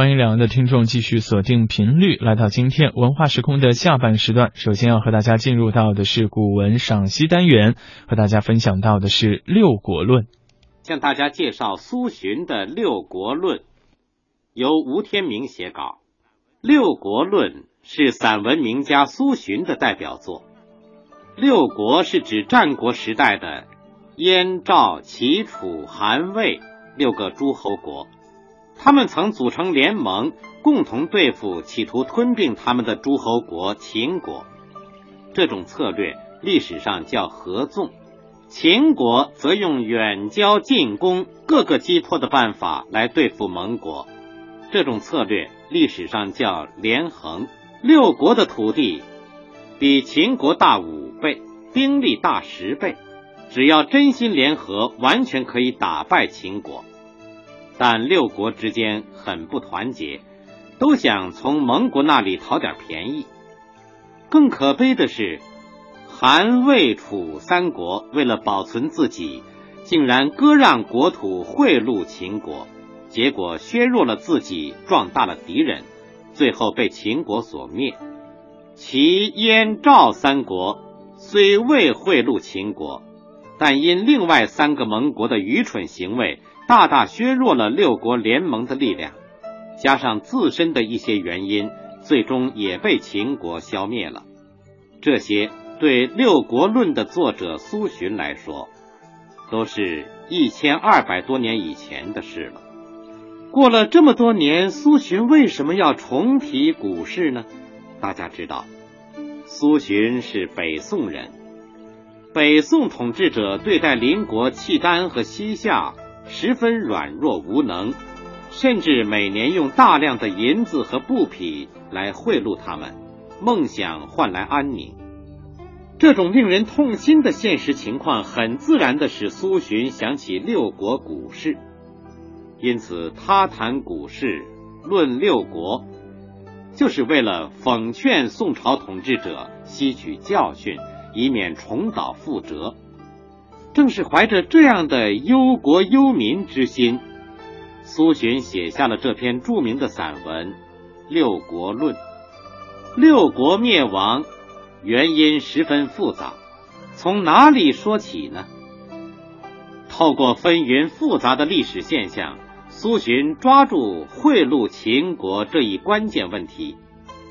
欢迎两岸的听众继续锁定频率，来到今天文化时空的下半时段。首先要和大家进入到的是古文赏析单元，和大家分享到的是《六国论》。向大家介绍苏洵的《六国论》，由吴天明写稿。《六国论》是散文名家苏洵的代表作。六国是指战国时代的燕、赵、齐、楚、韩、魏六个诸侯国。他们曾组成联盟，共同对付企图吞并他们的诸侯国秦国。这种策略历史上叫合纵，秦国则用远交近攻、各个击破的办法来对付盟国。这种策略历史上叫连横。六国的土地比秦国大五倍，兵力大十倍，只要真心联合，完全可以打败秦国。但六国之间很不团结，都想从盟国那里讨点便宜。更可悲的是，韩、魏、楚三国为了保存自己，竟然割让国土贿赂秦国，结果削弱了自己，壮大了敌人，最后被秦国所灭。齐、燕、赵三国虽未贿赂秦国，但因另外三个盟国的愚蠢行为。大大削弱了六国联盟的力量，加上自身的一些原因，最终也被秦国消灭了。这些对《六国论》的作者苏洵来说，都是一千二百多年以前的事了。过了这么多年，苏洵为什么要重提古事呢？大家知道，苏洵是北宋人，北宋统治者对待邻国契丹和西夏。十分软弱无能，甚至每年用大量的银子和布匹来贿赂他们，梦想换来安宁。这种令人痛心的现实情况，很自然的使苏洵想起六国古事，因此他谈古事、论六国，就是为了讽劝宋朝统治者吸取教训，以免重蹈覆辙。正是怀着这样的忧国忧民之心，苏洵写下了这篇著名的散文《六国论》。六国灭亡原因十分复杂，从哪里说起呢？透过纷纭复杂的历史现象，苏洵抓住贿赂秦国这一关键问题，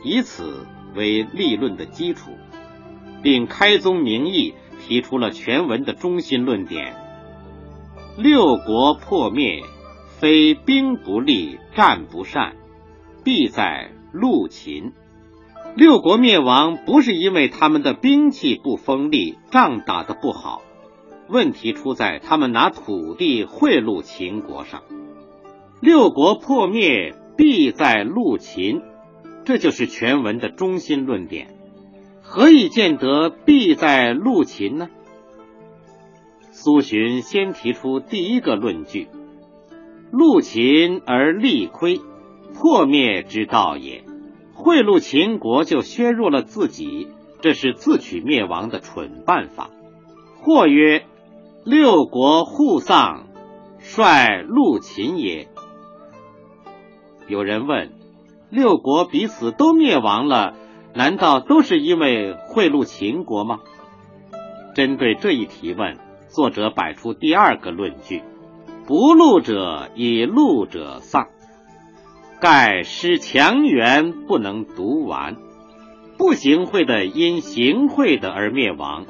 以此为立论的基础，并开宗明义。提出了全文的中心论点：六国破灭，非兵不利、战不善，必在陆秦。六国灭亡不是因为他们的兵器不锋利、仗打得不好，问题出在他们拿土地贿赂秦国上。六国破灭必在陆秦，这就是全文的中心论点。何以见得必在陆秦呢？苏洵先提出第一个论据：陆秦而力亏，破灭之道也。贿赂秦国就削弱了自己，这是自取灭亡的蠢办法。或曰：六国互丧，率陆秦也。有人问：六国彼此都灭亡了？难道都是因为贿赂秦国吗？针对这一提问，作者摆出第二个论据：不戮者以戮者丧，盖失强援不能独完。不行贿的因行贿的而灭亡，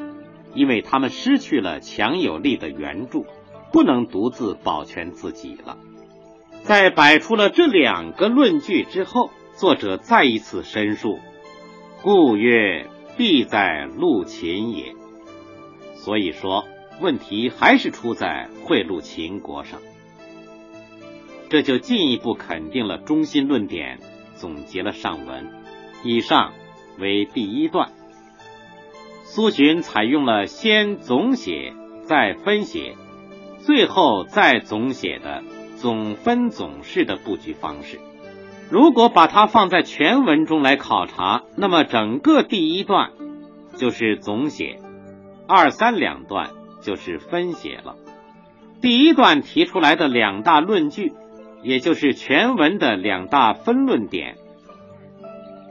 因为他们失去了强有力的援助，不能独自保全自己了。在摆出了这两个论据之后，作者再一次申述。故曰：必在陆秦也。所以说，问题还是出在贿赂秦国上。这就进一步肯定了中心论点，总结了上文。以上为第一段。苏洵采用了先总写再分写，最后再总写的总分总式的布局方式。如果把它放在全文中来考察，那么整个第一段就是总写，二三两段就是分写了。第一段提出来的两大论据，也就是全文的两大分论点，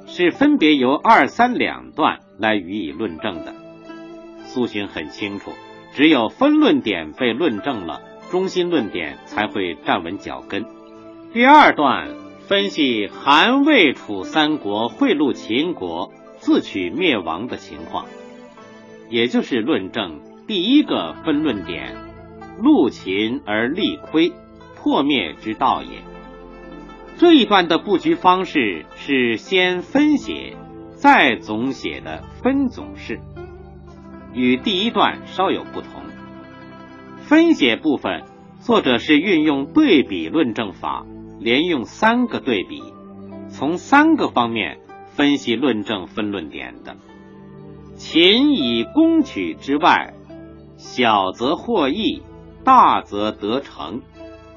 是分别由二三两段来予以论证的。苏洵很清楚，只有分论点被论证了，中心论点才会站稳脚跟。第二段分析韩魏楚三国贿赂秦国，自取灭亡的情况，也就是论证第一个分论点：戮秦而力亏。破灭之道也。这一段的布局方式是先分写，再总写的分总式，与第一段稍有不同。分写部分，作者是运用对比论证法，连用三个对比，从三个方面分析论证分论点的。秦以攻取之外，小则获益，大则得成。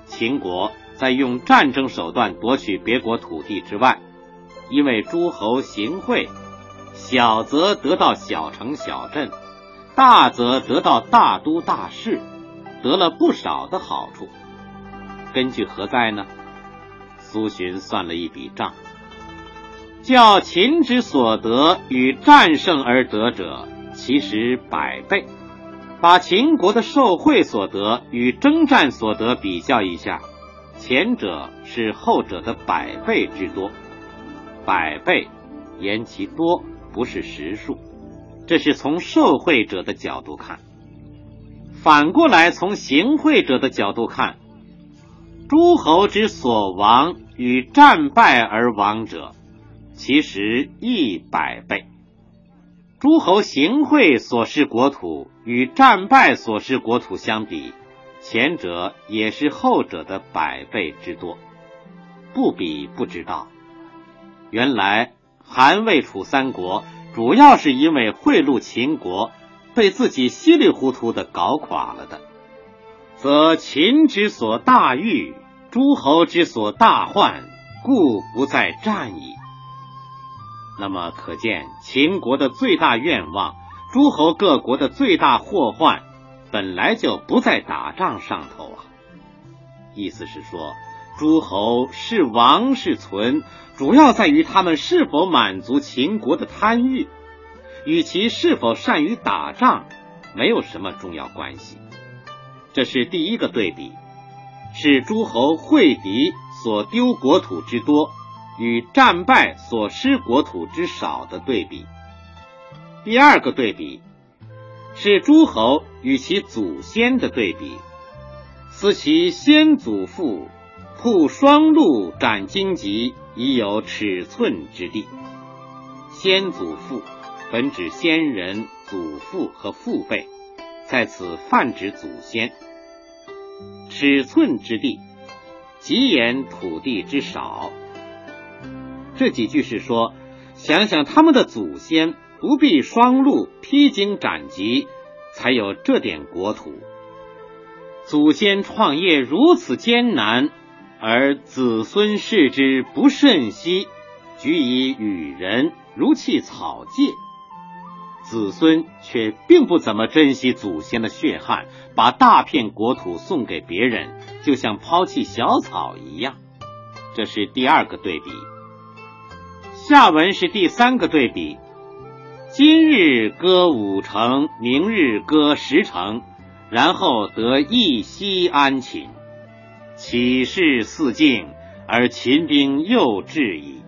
秦国在用战争手段夺取别国土地之外，因为诸侯行贿，小则得到小城小镇，大则得到大都大市，得了不少的好处。根据何在呢？苏洵算了一笔账，较秦之所得与战胜而得者，其实百倍。把秦国的受贿所得与征战所得比较一下，前者是后者的百倍之多。百倍，言其多，不是实数，这是从受贿者的角度看。反过来，从行贿者的角度看，诸侯之所亡与战败而亡者，其实一百倍。诸侯行贿所失国土与战败所失国土相比，前者也是后者的百倍之多。不比不知道，原来韩魏楚三国主要是因为贿赂秦国，被自己稀里糊涂的搞垮了的。则秦之所大欲，诸侯之所大患，故不再战矣。那么可见，秦国的最大愿望，诸侯各国的最大祸患，本来就不在打仗上头啊。意思是说，诸侯是亡是存，主要在于他们是否满足秦国的贪欲，与其是否善于打仗，没有什么重要关系。这是第一个对比，是诸侯会敌所丢国土之多。与战败所失国土之少的对比。第二个对比是诸侯与其祖先的对比。思其先祖父铺双路斩荆棘，已有尺寸之地。先祖父本指先人祖父和父辈，在此泛指祖先。尺寸之地，极言土地之少。这几句是说，想想他们的祖先不必双路披荆斩棘，才有这点国土。祖先创业如此艰难，而子孙视之不甚惜，举以与人如弃草芥。子孙却并不怎么珍惜祖先的血汗，把大片国土送给别人，就像抛弃小草一样。这是第二个对比。下文是第三个对比：今日割五城，明日割十城，然后得一息安寝。岂是四境，而秦兵又至矣。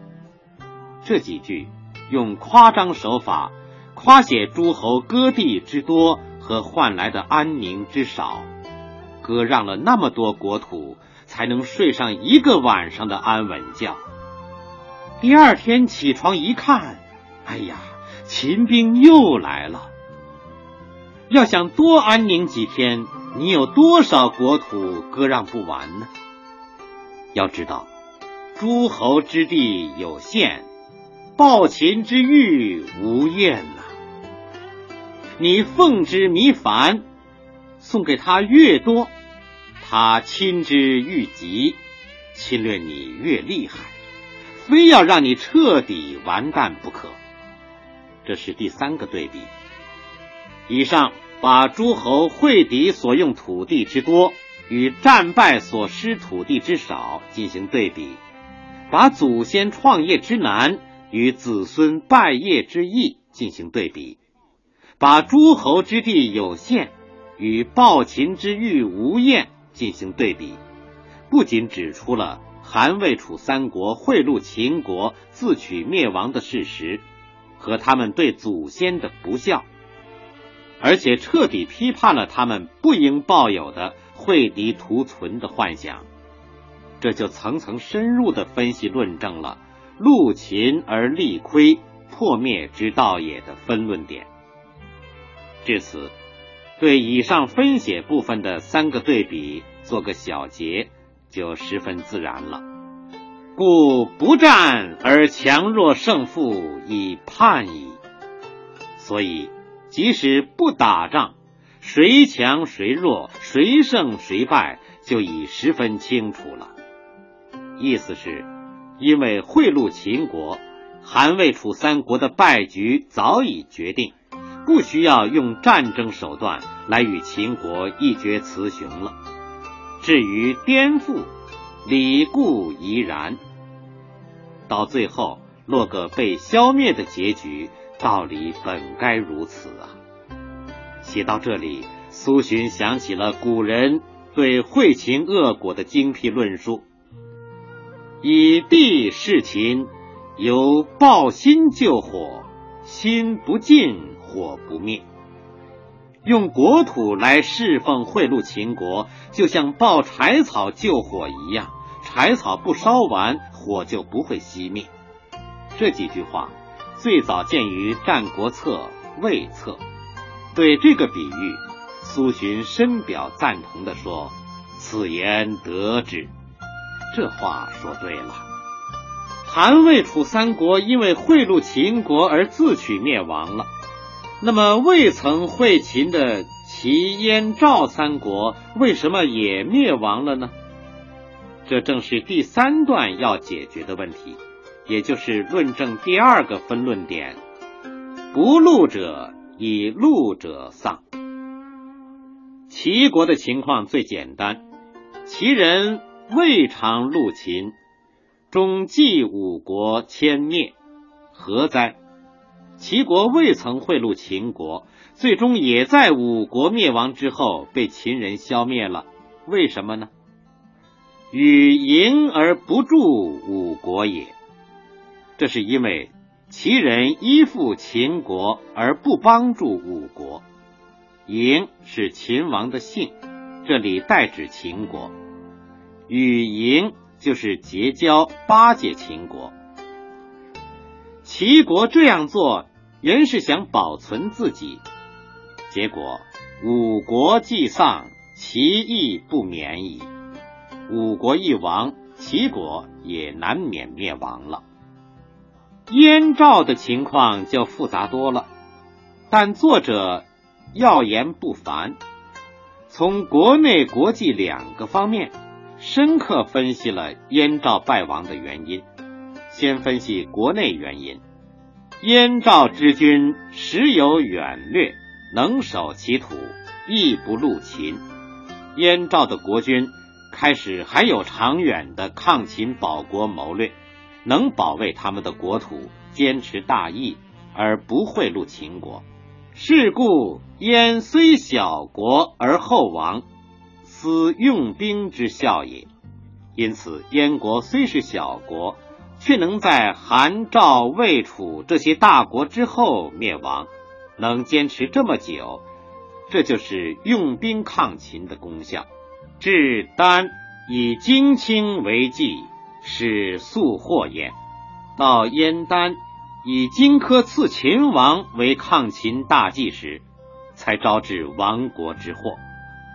这几句用夸张手法夸写诸侯割地之多和换来的安宁之少，割让了那么多国土，才能睡上一个晚上的安稳觉。第二天起床一看，哎呀，秦兵又来了。要想多安宁几天，你有多少国土割让不完呢？要知道，诸侯之地有限，暴秦之欲无厌呐。你奉之弥繁，送给他越多，他亲之愈急，侵略你越厉害。非要让你彻底完蛋不可，这是第三个对比。以上把诸侯会敌所用土地之多与战败所失土地之少进行对比，把祖先创业之难与子孙拜业之易进行对比，把诸侯之地有限与暴秦之欲无厌进行对比，不仅指出了韩魏楚三国贿赂秦国自取灭亡的事实和他们对祖先的不孝，而且彻底批判了他们不应抱有的。惠敌图存的幻想，这就层层深入的分析论证了“戮秦而力亏，破灭之道也”的分论点。至此，对以上分写部分的三个对比做个小结，就十分自然了。故不战而强弱胜负以判矣。所以，即使不打仗。谁强谁弱，谁胜谁败，就已十分清楚了。意思是，因为贿赂秦国，韩魏楚三国的败局早已决定，不需要用战争手段来与秦国一决雌雄了。至于颠覆，理固怡然，到最后落个被消灭的结局，道理本该如此啊。写到这里，苏洵想起了古人对惠秦恶果的精辟论述：“以地事秦，由抱薪救火，心不尽，火不灭。用国土来侍奉贿赂秦国，就像抱柴草救火一样，柴草不烧完，火就不会熄灭。”这几句话最早见于《战国策·魏策》。对这个比喻，苏洵深表赞同的说：“此言得之。”这话说对了。韩魏楚三国因为贿赂秦国而自取灭亡了，那么未曾会秦的齐、燕、赵三国为什么也灭亡了呢？这正是第三段要解决的问题，也就是论证第二个分论点：不戮者。以戮者丧。齐国的情况最简单，齐人未尝戮秦，终继五国迁灭，何哉？齐国未曾贿赂秦国，最终也在五国灭亡之后被秦人消灭了，为什么呢？与迎而不助五国也。这是因为。齐人依附秦国而不帮助五国，嬴是秦王的姓，这里代指秦国，与嬴就是结交巴结秦国。齐国这样做原是想保存自己，结果五国既丧，齐亦不免矣。五国一亡，齐国也难免灭亡了。燕赵的情况就复杂多了，但作者要言不凡，从国内国际两个方面深刻分析了燕赵败亡的原因。先分析国内原因：燕赵之君时有远略，能守其土，亦不戮秦。燕赵的国君开始还有长远的抗秦保国谋略。能保卫他们的国土，坚持大义，而不贿赂秦国。是故燕虽小国而后亡，思用兵之效也。因此，燕国虽是小国，却能在韩、赵、魏、楚这些大国之后灭亡，能坚持这么久，这就是用兵抗秦的功效。至丹以荆青为计。是速祸焉。到燕丹以荆轲刺秦王为抗秦大计时，才招致亡国之祸。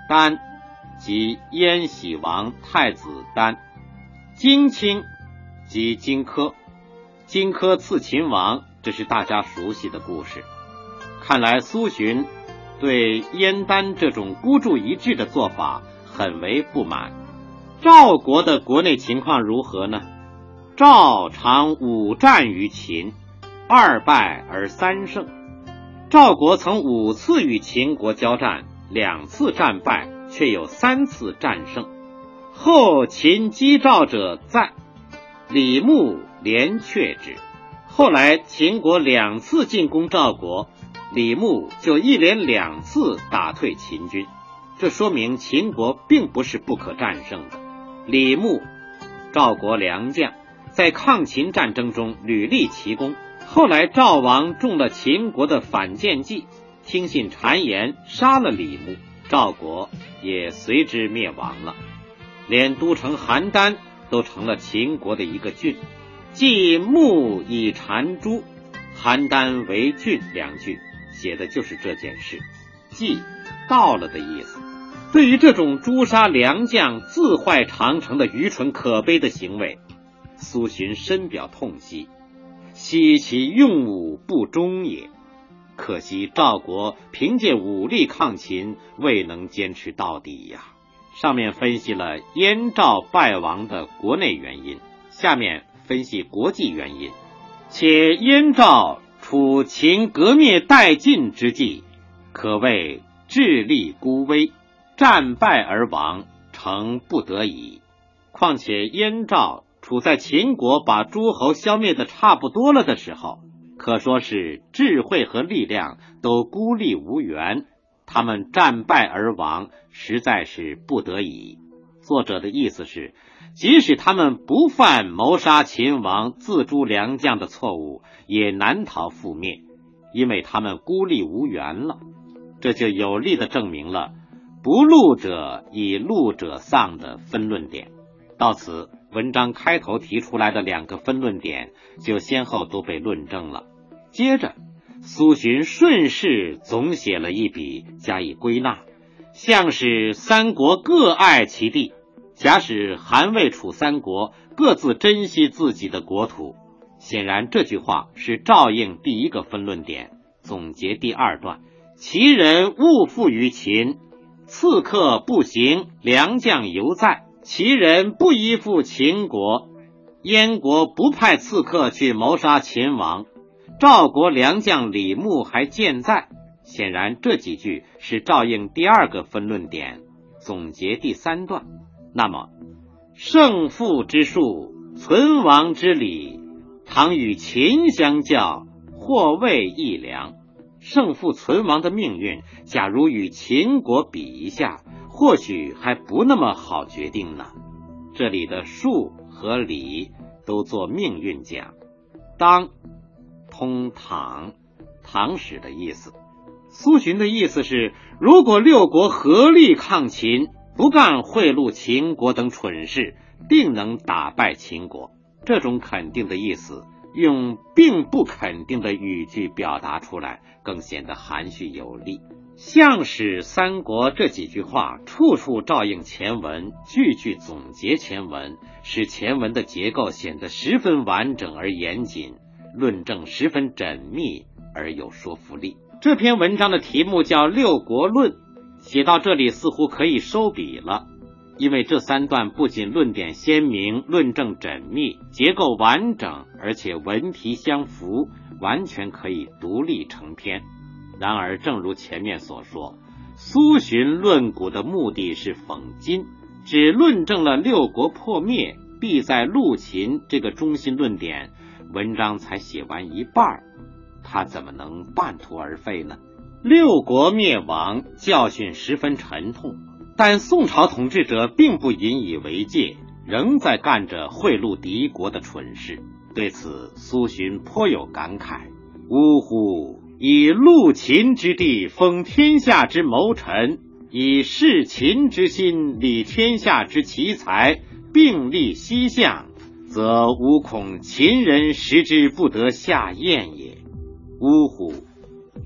丹即燕喜王太子丹，荆青即荆轲。荆轲刺秦王，这是大家熟悉的故事。看来苏洵对燕丹这种孤注一掷的做法很为不满。赵国的国内情况如何呢？赵常五战于秦，二败而三胜。赵国曾五次与秦国交战，两次战败，却有三次战胜。后秦击赵者在，李牧连却之。后来秦国两次进攻赵国，李牧就一连两次打退秦军，这说明秦国并不是不可战胜的。李牧，赵国良将，在抗秦战争中屡立奇功。后来赵王中了秦国的反间计，听信谗言，杀了李牧，赵国也随之灭亡了，连都城邯郸都成了秦国的一个郡。继牧以缠诛，邯郸为郡两句，写的就是这件事。即到了的意思。对于这种诛杀良将、自坏长城的愚蠢可悲的行为，苏洵深表痛惜。惜其用武不忠也，可惜赵国凭借武力抗秦，未能坚持到底呀。上面分析了燕赵败亡的国内原因，下面分析国际原因。且燕赵处秦革灭殆尽之际，可谓智力孤危，战败而亡，诚不得已。况且燕赵。处在秦国把诸侯消灭的差不多了的时候，可说是智慧和力量都孤立无援，他们战败而亡，实在是不得已。作者的意思是，即使他们不犯谋杀秦王、自诛良将的错误，也难逃覆灭，因为他们孤立无援了。这就有力的证明了“不怒者以怒者丧”的分论点。到此。文章开头提出来的两个分论点，就先后都被论证了。接着，苏洵顺势总写了一笔，加以归纳，像使三国各爱其地，假使韩魏楚三国各自珍惜自己的国土。显然，这句话是照应第一个分论点，总结第二段：齐人勿附于秦，刺客不行，良将犹在。齐人不依附秦国，燕国不派刺客去谋杀秦王，赵国良将李牧还健在。显然，这几句是照应第二个分论点，总结第三段。那么，胜负之术，存亡之理，常与秦相较，或谓易良。胜负存亡的命运，假如与秦国比一下。或许还不那么好决定呢。这里的术和理都做命运讲，当通唐唐史的意思。苏洵的意思是，如果六国合力抗秦，不干贿赂秦国等蠢事，定能打败秦国。这种肯定的意思，用并不肯定的语句表达出来，更显得含蓄有力。相史三国这几句话，处处照应前文，句句总结前文，使前文的结构显得十分完整而严谨，论证十分缜密而有说服力。这篇文章的题目叫《六国论》，写到这里似乎可以收笔了，因为这三段不仅论点鲜明，论证缜密，结构完整，而且文题相符，完全可以独立成篇。然而，正如前面所说，苏洵论古的目的是讽今，只论证了六国破灭必在陆秦这个中心论点，文章才写完一半，他怎么能半途而废呢？六国灭亡，教训十分沉痛，但宋朝统治者并不引以为戒，仍在干着贿赂敌国的蠢事。对此，苏洵颇有感慨：“呜呼！”以陆秦之地封天下之谋臣，以事秦之心理天下之奇才，并立西向，则吾恐秦人食之不得下咽也。呜呼，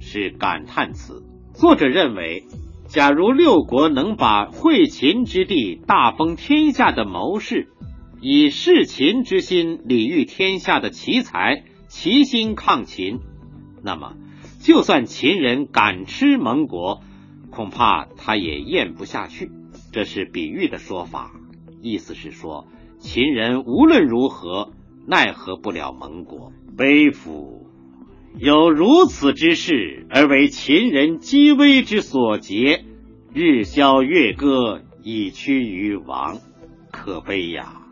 是感叹词。作者认为，假如六国能把会秦之地大封天下的谋士，以事秦之心礼遇天下的奇才，齐心抗秦，那么。就算秦人敢吃盟国，恐怕他也咽不下去。这是比喻的说法，意思是说，秦人无论如何奈何不了盟国。悲夫！有如此之事，而为秦人积威之所劫，日消月歌，以趋于亡。可悲呀！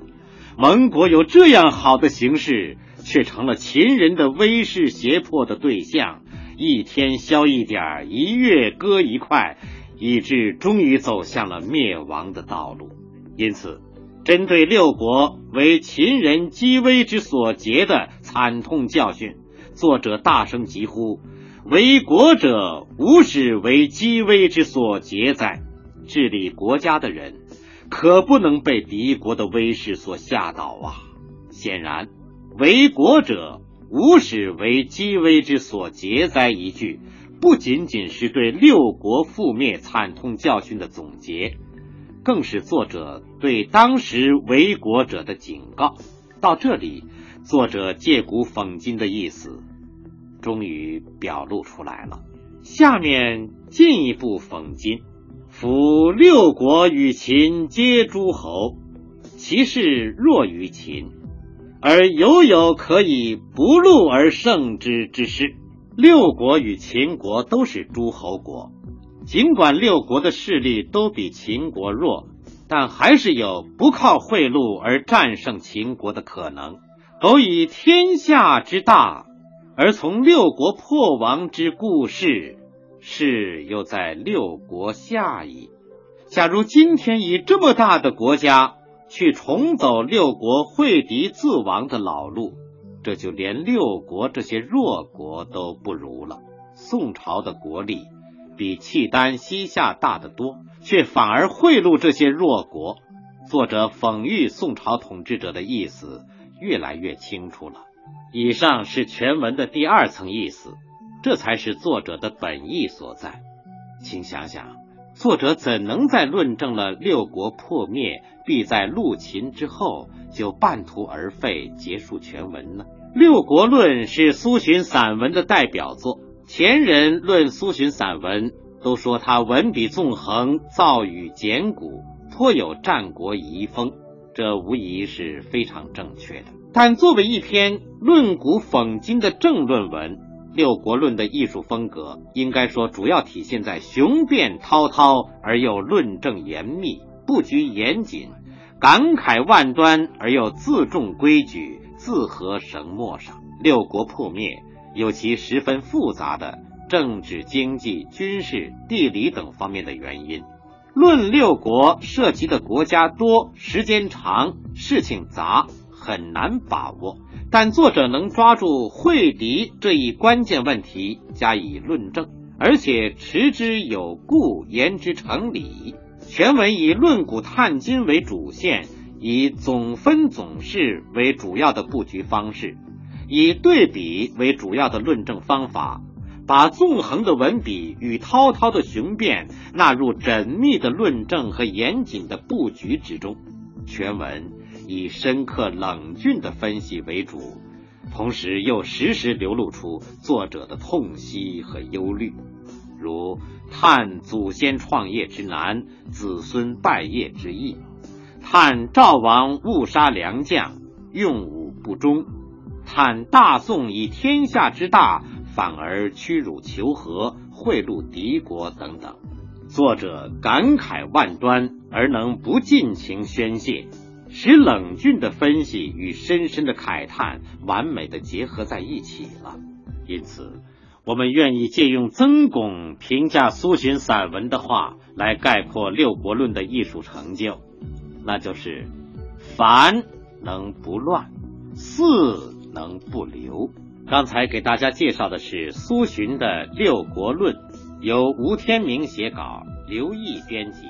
蒙国有这样好的形势，却成了秦人的威势胁迫的对象。一天消一点，一月割一块，以致终于走向了灭亡的道路。因此，针对六国为秦人积威之所结的惨痛教训，作者大声疾呼：“为国者，无始为积威之所结哉！”治理国家的人。可不能被敌国的威势所吓倒啊！显然，“为国者，无始为积威之所结哉”一句，不仅仅是对六国覆灭惨痛教训的总结，更是作者对当时为国者的警告。到这里，作者借古讽今的意思终于表露出来了。下面进一步讽今。夫六国与秦皆诸侯，其势弱于秦，而犹有可以不戮而胜之之势。六国与秦国都是诸侯国，尽管六国的势力都比秦国弱，但还是有不靠贿赂而战胜秦国的可能。苟以天下之大，而从六国破亡之故事。是又在六国下矣。假如今天以这么大的国家去重走六国会敌自亡的老路，这就连六国这些弱国都不如了。宋朝的国力比契丹、西夏大得多，却反而贿赂这些弱国。作者讽喻宋朝统治者的意思越来越清楚了。以上是全文的第二层意思。这才是作者的本意所在，请想想，作者怎能在论证了六国破灭必在陆秦之后就半途而废结束全文呢？《六国论》是苏洵散文的代表作，前人论苏洵散文都说他文笔纵横，造语简古，颇有战国遗风，这无疑是非常正确的。但作为一篇论古讽今的政论文，《六国论》的艺术风格，应该说主要体现在雄辩滔滔而又论证严密、布局严谨、感慨万端而又自重规矩、自合绳墨上。六国破灭有其十分复杂的政治、经济、军事、地理等方面的原因。论六国涉及的国家多、时间长、事情杂，很难把握。但作者能抓住会敌这一关键问题加以论证，而且持之有故，言之成理。全文以论古探今为主线，以总分总式为主要的布局方式，以对比为主要的论证方法，把纵横的文笔与滔滔的雄辩纳入缜密的论证和严谨的布局之中。全文。以深刻冷峻的分析为主，同时又时时流露出作者的痛惜和忧虑，如叹祖先创业之难，子孙败业之易；叹赵王误杀良将，用武不忠；叹大宋以天下之大，反而屈辱求和，贿赂敌国等等。作者感慨万端，而能不尽情宣泄。使冷峻的分析与深深的慨叹完美的结合在一起了，因此，我们愿意借用曾巩评价苏洵散文的话来概括《六国论》的艺术成就，那就是“凡能不乱，四能不留”。刚才给大家介绍的是苏洵的《六国论》，由吴天明写稿，刘毅编辑。